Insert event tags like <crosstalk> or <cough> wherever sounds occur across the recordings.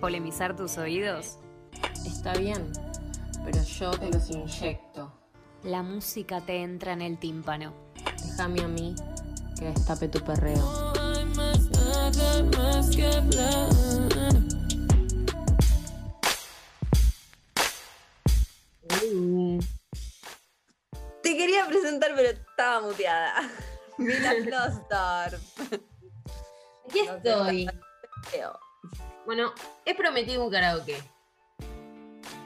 polemizar tus oídos? Está bien, pero yo te los inyecto. La música te entra en el tímpano. Déjame a mí que destape tu perreo. Te quería presentar, pero estaba muteada. <laughs> Mila Flostorp. Aquí estoy. Bueno, he prometido un karaoke.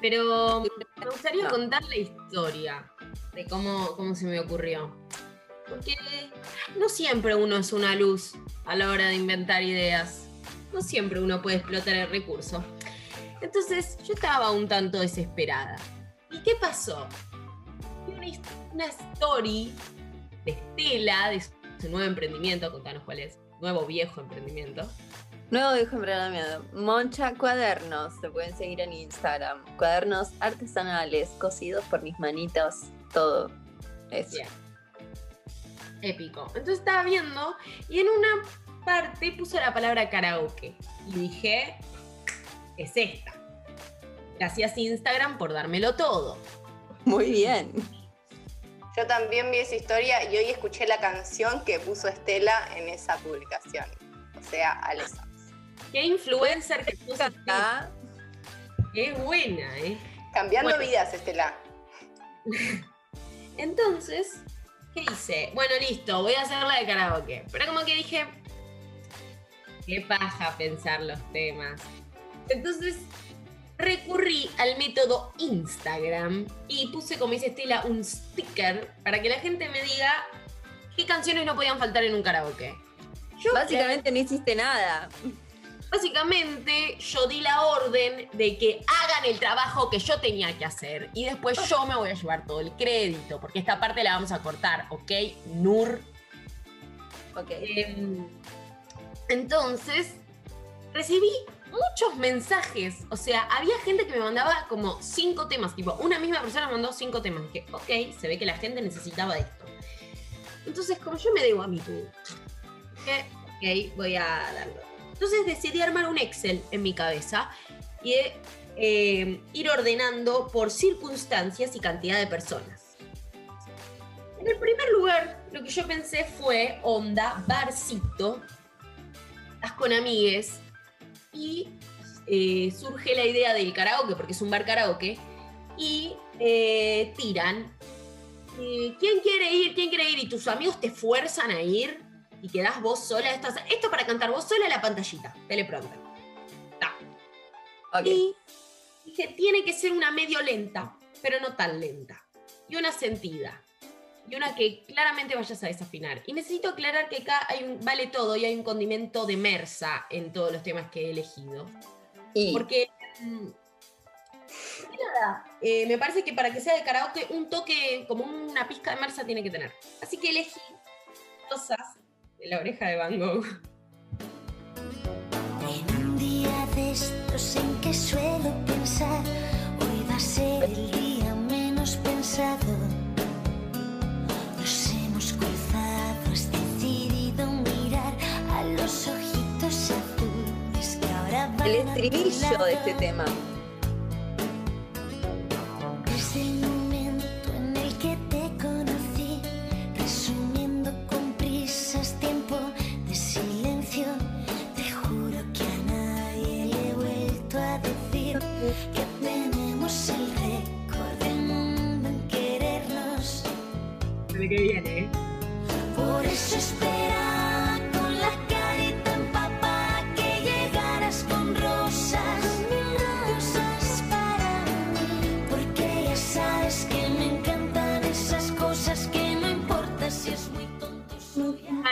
Pero me gustaría contar la historia de cómo, cómo se me ocurrió. Porque no siempre uno es una luz a la hora de inventar ideas. No siempre uno puede explotar el recurso. Entonces yo estaba un tanto desesperada. ¿Y qué pasó? Una, story de Estela, de su nuevo emprendimiento, contanos cuál es, nuevo viejo emprendimiento. Nuevo viejo emprendimiento. Moncha Cuadernos. Se pueden seguir en Instagram. Cuadernos artesanales, cosidos por mis manitos. Todo. Eso. Bien. Épico. Entonces estaba viendo y en una parte puso la palabra karaoke. Y dije, es esta. Gracias Instagram por dármelo todo. Muy bien. Yo también vi esa historia y hoy escuché la canción que puso Estela en esa publicación. O sea, Alessa. Qué influencer que puso Acá, Qué buena, ¿eh? Cambiando Bueno. vidas, Estela. <laughs> Entonces, ¿qué hice? Bueno, listo, voy a hacer la de karaoke. Pero como que dije, qué paja pensar los temas. Entonces, recurrí al método Instagram y puse, como dice Estela, un sticker para que la gente me diga qué canciones no podían faltar en un karaoke. Yo, básicamente no hiciste nada. Básicamente yo di la orden de que hagan el trabajo que yo tenía que hacer y después yo me voy a llevar todo el crédito, porque esta parte la vamos a cortar, ¿ok? Nur. Ok. Em, entonces, recibí muchos mensajes, o sea, había gente que me mandaba como cinco temas, tipo, una misma persona me mandó cinco temas, que, ok, se ve que la gente necesitaba esto. Entonces, como yo me debo a mi dije, ok, voy a darlo. Entonces decidí armar un Excel en mi cabeza y eh, ir ordenando por circunstancias y cantidad de personas. En el primer lugar, lo que yo pensé fue onda, barcito, estás con amigues y eh, surge la idea del karaoke, porque es un bar karaoke, y eh, tiran. ¿Quién quiere ir? ¿Quién quiere ir? Y tus amigos te fuerzan a ir y quedás vos sola. Esto, esto para cantar vos sola la pantallita, teleprompter. Ta. Ok. Y dije, tiene que ser una medio lenta, pero no tan lenta. Y una sentida. Y una que claramente vayas a desafinar. Y necesito aclarar que acá hay un, vale todo y hay un condimento de mersa en todos los temas que he elegido. Y Porque. mm, nada, eh, me parece que para que sea de karaoke, un toque, como una pizca de mersa tiene que tener. Así que elegí cosas la oreja de Van Gogh. En un día de estos en que suelo pensar, hoy va a ser el día menos pensado. Nos hemos cruzado, has decidido mirar a los ojitos azules que ahora van el a tu estribillo de este tema.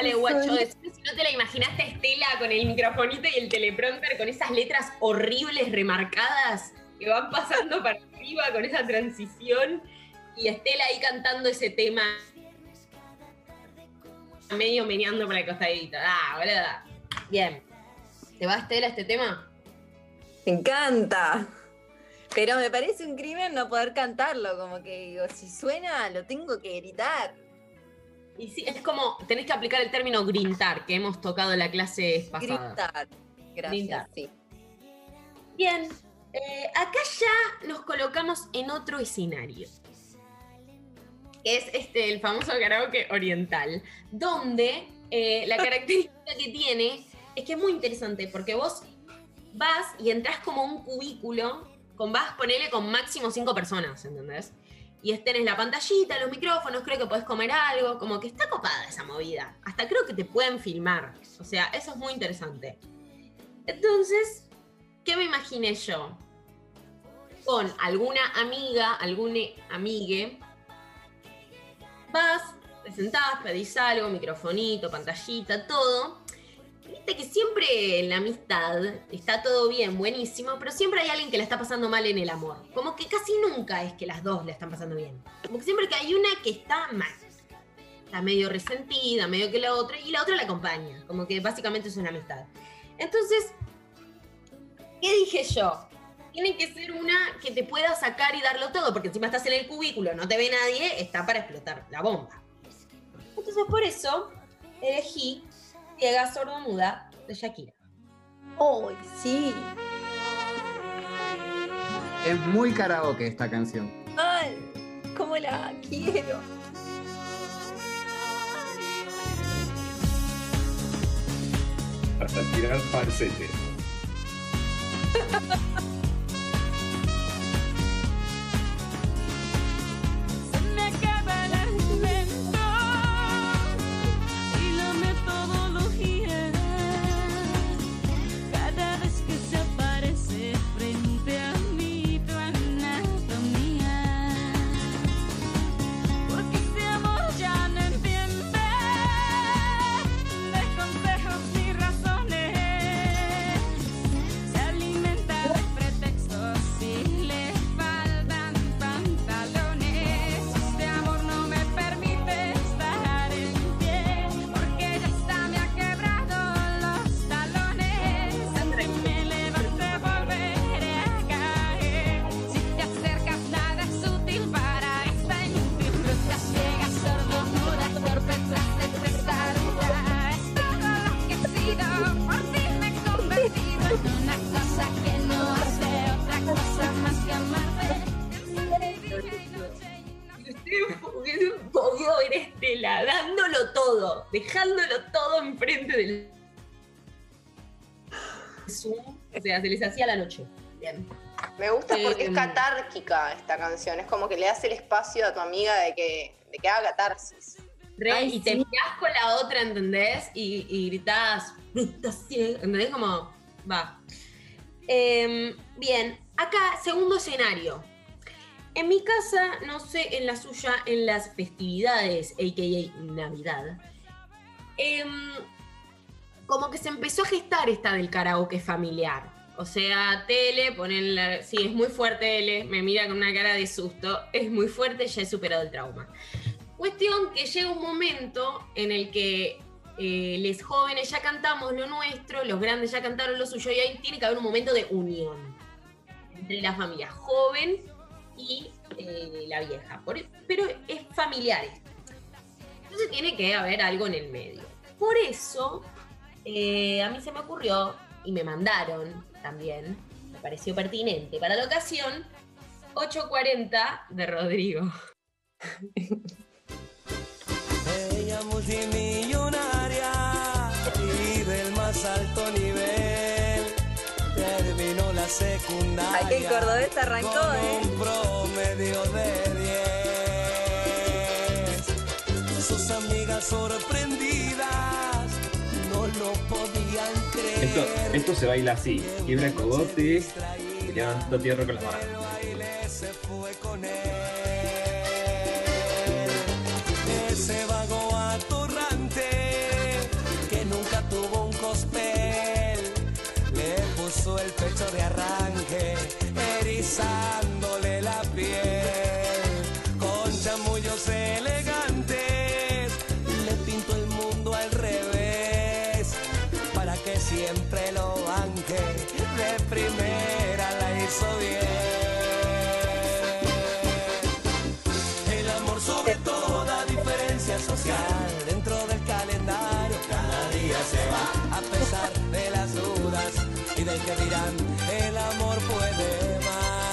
Dale, guacho, decime si no te la imaginaste a Estela con el microfonito y el teleprompter con esas letras horribles remarcadas que van pasando <laughs> para arriba con esa transición y Estela ahí cantando ese tema medio meneando para el costadito. Ah, boluda. Bien. ¿Te va Estela este tema? Me encanta. Pero me parece un crimen no poder cantarlo, como que digo, si suena, lo tengo que gritar. Y sí, es como, tenés que aplicar el término grintar que hemos tocado en la clase pasada. Gritar. Gracias, Gritar. sí. Bien, eh, acá ya nos colocamos en otro escenario. Es este, el famoso karaoke oriental, donde eh, la <laughs> característica que tiene es que es muy interesante porque vos vas y entras como a un cubículo con vas, ponele con máximo cinco personas, ¿entendés? Y tenés la pantallita, los micrófonos, creo que podés comer algo, como que está copada esa movida. Hasta creo que te pueden filmar. O sea, eso es muy interesante. Entonces, ¿qué me imaginé yo? Con alguna amiga, alguna amigue, vas, te sentás, pedís algo, microfonito, pantallita, todo. Viste que siempre en la amistad está todo bien, buenísimo, pero siempre hay alguien que la está pasando mal en el amor. Como que casi nunca es que las dos la están pasando bien. Como que siempre que hay una que está mal. Está medio resentida, medio que la otra, y la otra la acompaña. Como que básicamente es una amistad. Entonces, ¿qué dije yo? Tiene que ser una que te pueda sacar y darlo todo, porque encima estás en el cubículo, no te ve nadie, está para explotar la bomba. Entonces, por eso elegí Ciega Sordomuda de Shakira. ¡Ay, sí! Es muy karaoke esta canción. ¡Ay! ¿Cómo la quiero? Hasta tirar falsete. <laughs> todo, dejándolo todo enfrente del Zoom. O sea, se les hacía la noche. Bien. Me gusta porque Em. es catárquica esta canción. Es como que le das el espacio a tu amiga de que, de que haga catarsis. Ay, y te mirás con la otra, ¿entendés? Y, y gritás, ¿entendés? Como, va. Em, bien, acá, segundo escenario. En mi casa, no sé, en la suya, en las festividades, a.k.a. Navidad, em, como que se empezó a gestar esta del karaoke familiar. O sea, tele, ponen la... Sí, es muy fuerte tele, me mira con una cara de susto, es muy fuerte, ya he superado el trauma. Cuestión que llega un momento en el que eh, los jóvenes ya cantamos lo nuestro, los grandes ya cantaron lo suyo, y ahí tiene que haber un momento de unión entre la familia joven y eh, la vieja. Por- pero es familiar. Entonces tiene que haber algo en el medio. Por eso, eh, a mí se me ocurrió, y me mandaron también, me pareció pertinente para la ocasión, 840 de Rodrigo. La secundaria. Ay, que el cordobés arrancó, con ¿eh? Un promedio de 10. Sus amigas sorprendidas no lo podían creer. Esto, esto se baila así. Quiebra el cogote y levanta tierra con las manos. se va a pesar de las dudas y del que dirán el amor puede más.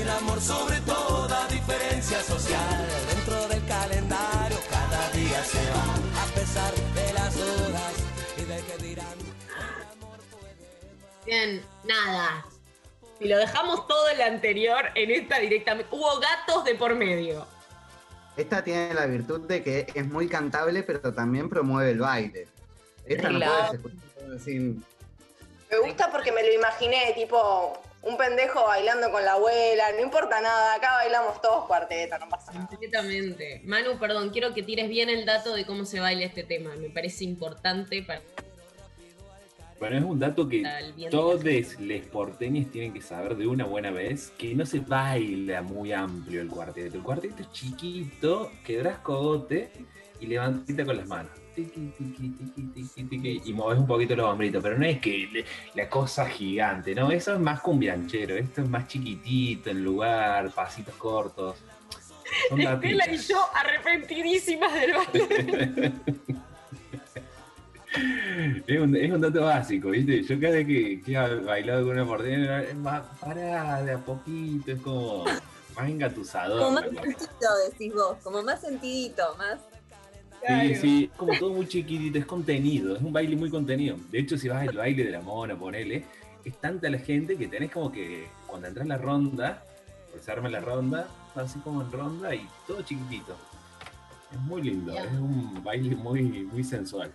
El amor sobre toda diferencia social dentro del calendario cada día se va a pesar de las dudas y del que dirán el amor puede más. Bien, nada. Y lo dejamos todo el anterior en esta directamente. Hubo gatos de por medio. Esta tiene la virtud de que es muy cantable, pero también promueve el baile. Esta no Claro. puedes escuchar sin. Me gusta porque me lo imaginé, tipo, un pendejo bailando con la abuela, no importa nada, acá bailamos todos cuarteto, no pasa nada. Completamente. Manu, perdón, quiero que tires bien el dato de cómo se baila este tema. Me parece importante para Bueno, es un dato que el todos les porteños tienen que saber de una buena vez que no se baila muy amplio el cuarteto. El cuarteto es chiquito, quebrás cogote y levantita con las manos. Tiqui, tiqui, tiqui, y moves un poquito los hombritos, pero no es que la cosa gigante, ¿no? Eso es más cumbianchero, esto es más chiquitito, en lugar, pasitos cortos. <laughs> Estela y yo arrepentidísimas del baile. <laughs> Es un, es un dato básico, ¿viste? Yo cada vez que, que he bailado con una porteña, es más pará de a poquito, es como más engatusador. Como más sentidito, decís vos, como más sentidito, más. Sí, sí, como todo muy chiquitito, es contenido, es un baile muy contenido. De hecho, si vas al baile de la mona, ponele, es tanta la gente que tenés como que cuando entras en la ronda, pues se arma la ronda, así como en ronda y todo chiquitito. Es muy lindo, es un baile muy, muy sensual.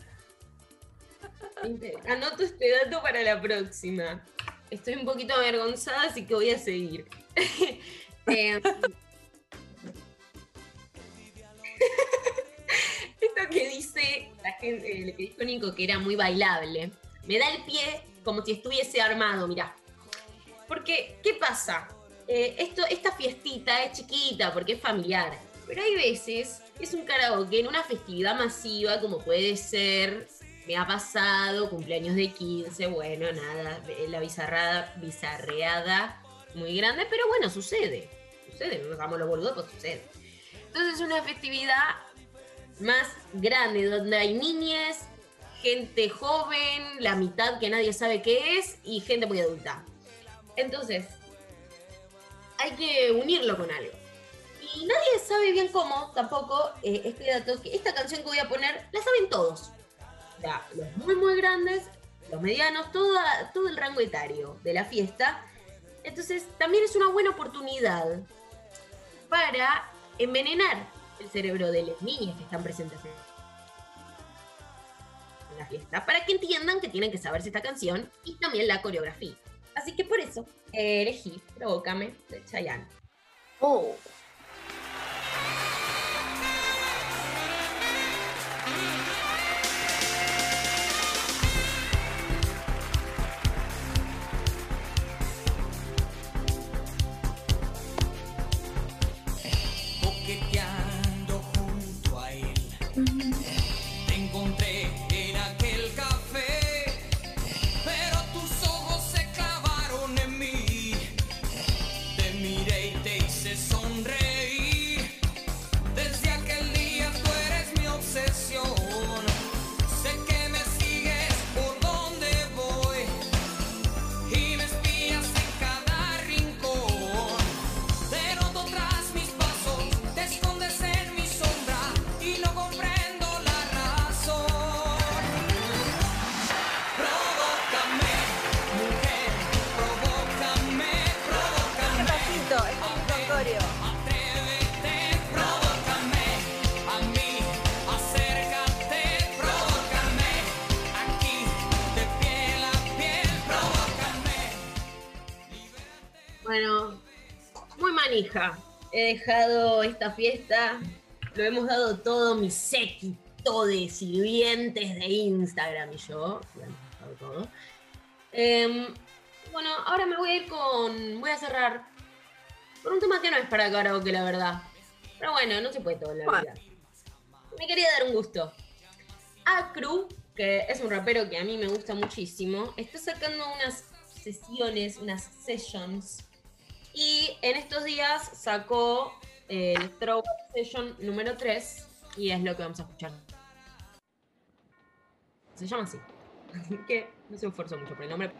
Anoto este dato para la próxima. Estoy un poquito avergonzada, así que voy a seguir. <laughs> Eh, Esto que dice la gente, eh, lo que dijo Nico, que era muy bailable, me da el pie como si estuviese armado, mirá. Porque, ¿qué pasa? Eh, esto, esta fiestita es chiquita porque es familiar, pero hay veces es un karaoke en una festividad masiva, como puede ser, me ha pasado, cumpleaños de 15, bueno, nada, eh, la bizarrada, bizarreada muy grande, pero bueno, sucede, sucede, no hagamos los boludos, pues sucede. Entonces es una festividad más grande, donde hay niñas, gente joven, la mitad que nadie sabe qué es, y gente muy adulta. Entonces, hay que unirlo con algo. Y nadie sabe bien cómo, tampoco, eh, este dato, que esta canción que voy a poner, la saben todos. Los muy, muy grandes, los medianos, toda, todo el rango etario de la fiesta. Entonces, también es una buena oportunidad para envenenar el cerebro de las niñas que están presentes en la fiesta, para que entiendan que tienen que saberse esta canción y también la coreografía. Así que por eso elegí Provócame de Chayanne. Oh. Manija. He dejado esta fiesta, lo hemos dado todo mi séquito de sirvientes de Instagram y yo. lo hemos dado todo. Em, bueno, ahora me voy a ir con. Voy a cerrar con un tema que no es para karaoke, la verdad. Pero bueno, no se puede todo en la vida. Me quería dar un gusto. Acru, que es un rapero que a mí me gusta muchísimo, está sacando unas sesiones, unas sessions. Y en estos días sacó el Throwback Session número 3 y es lo que vamos a escuchar. Se llama así. <laughs> Así que no se esfuerzo mucho por el nombre.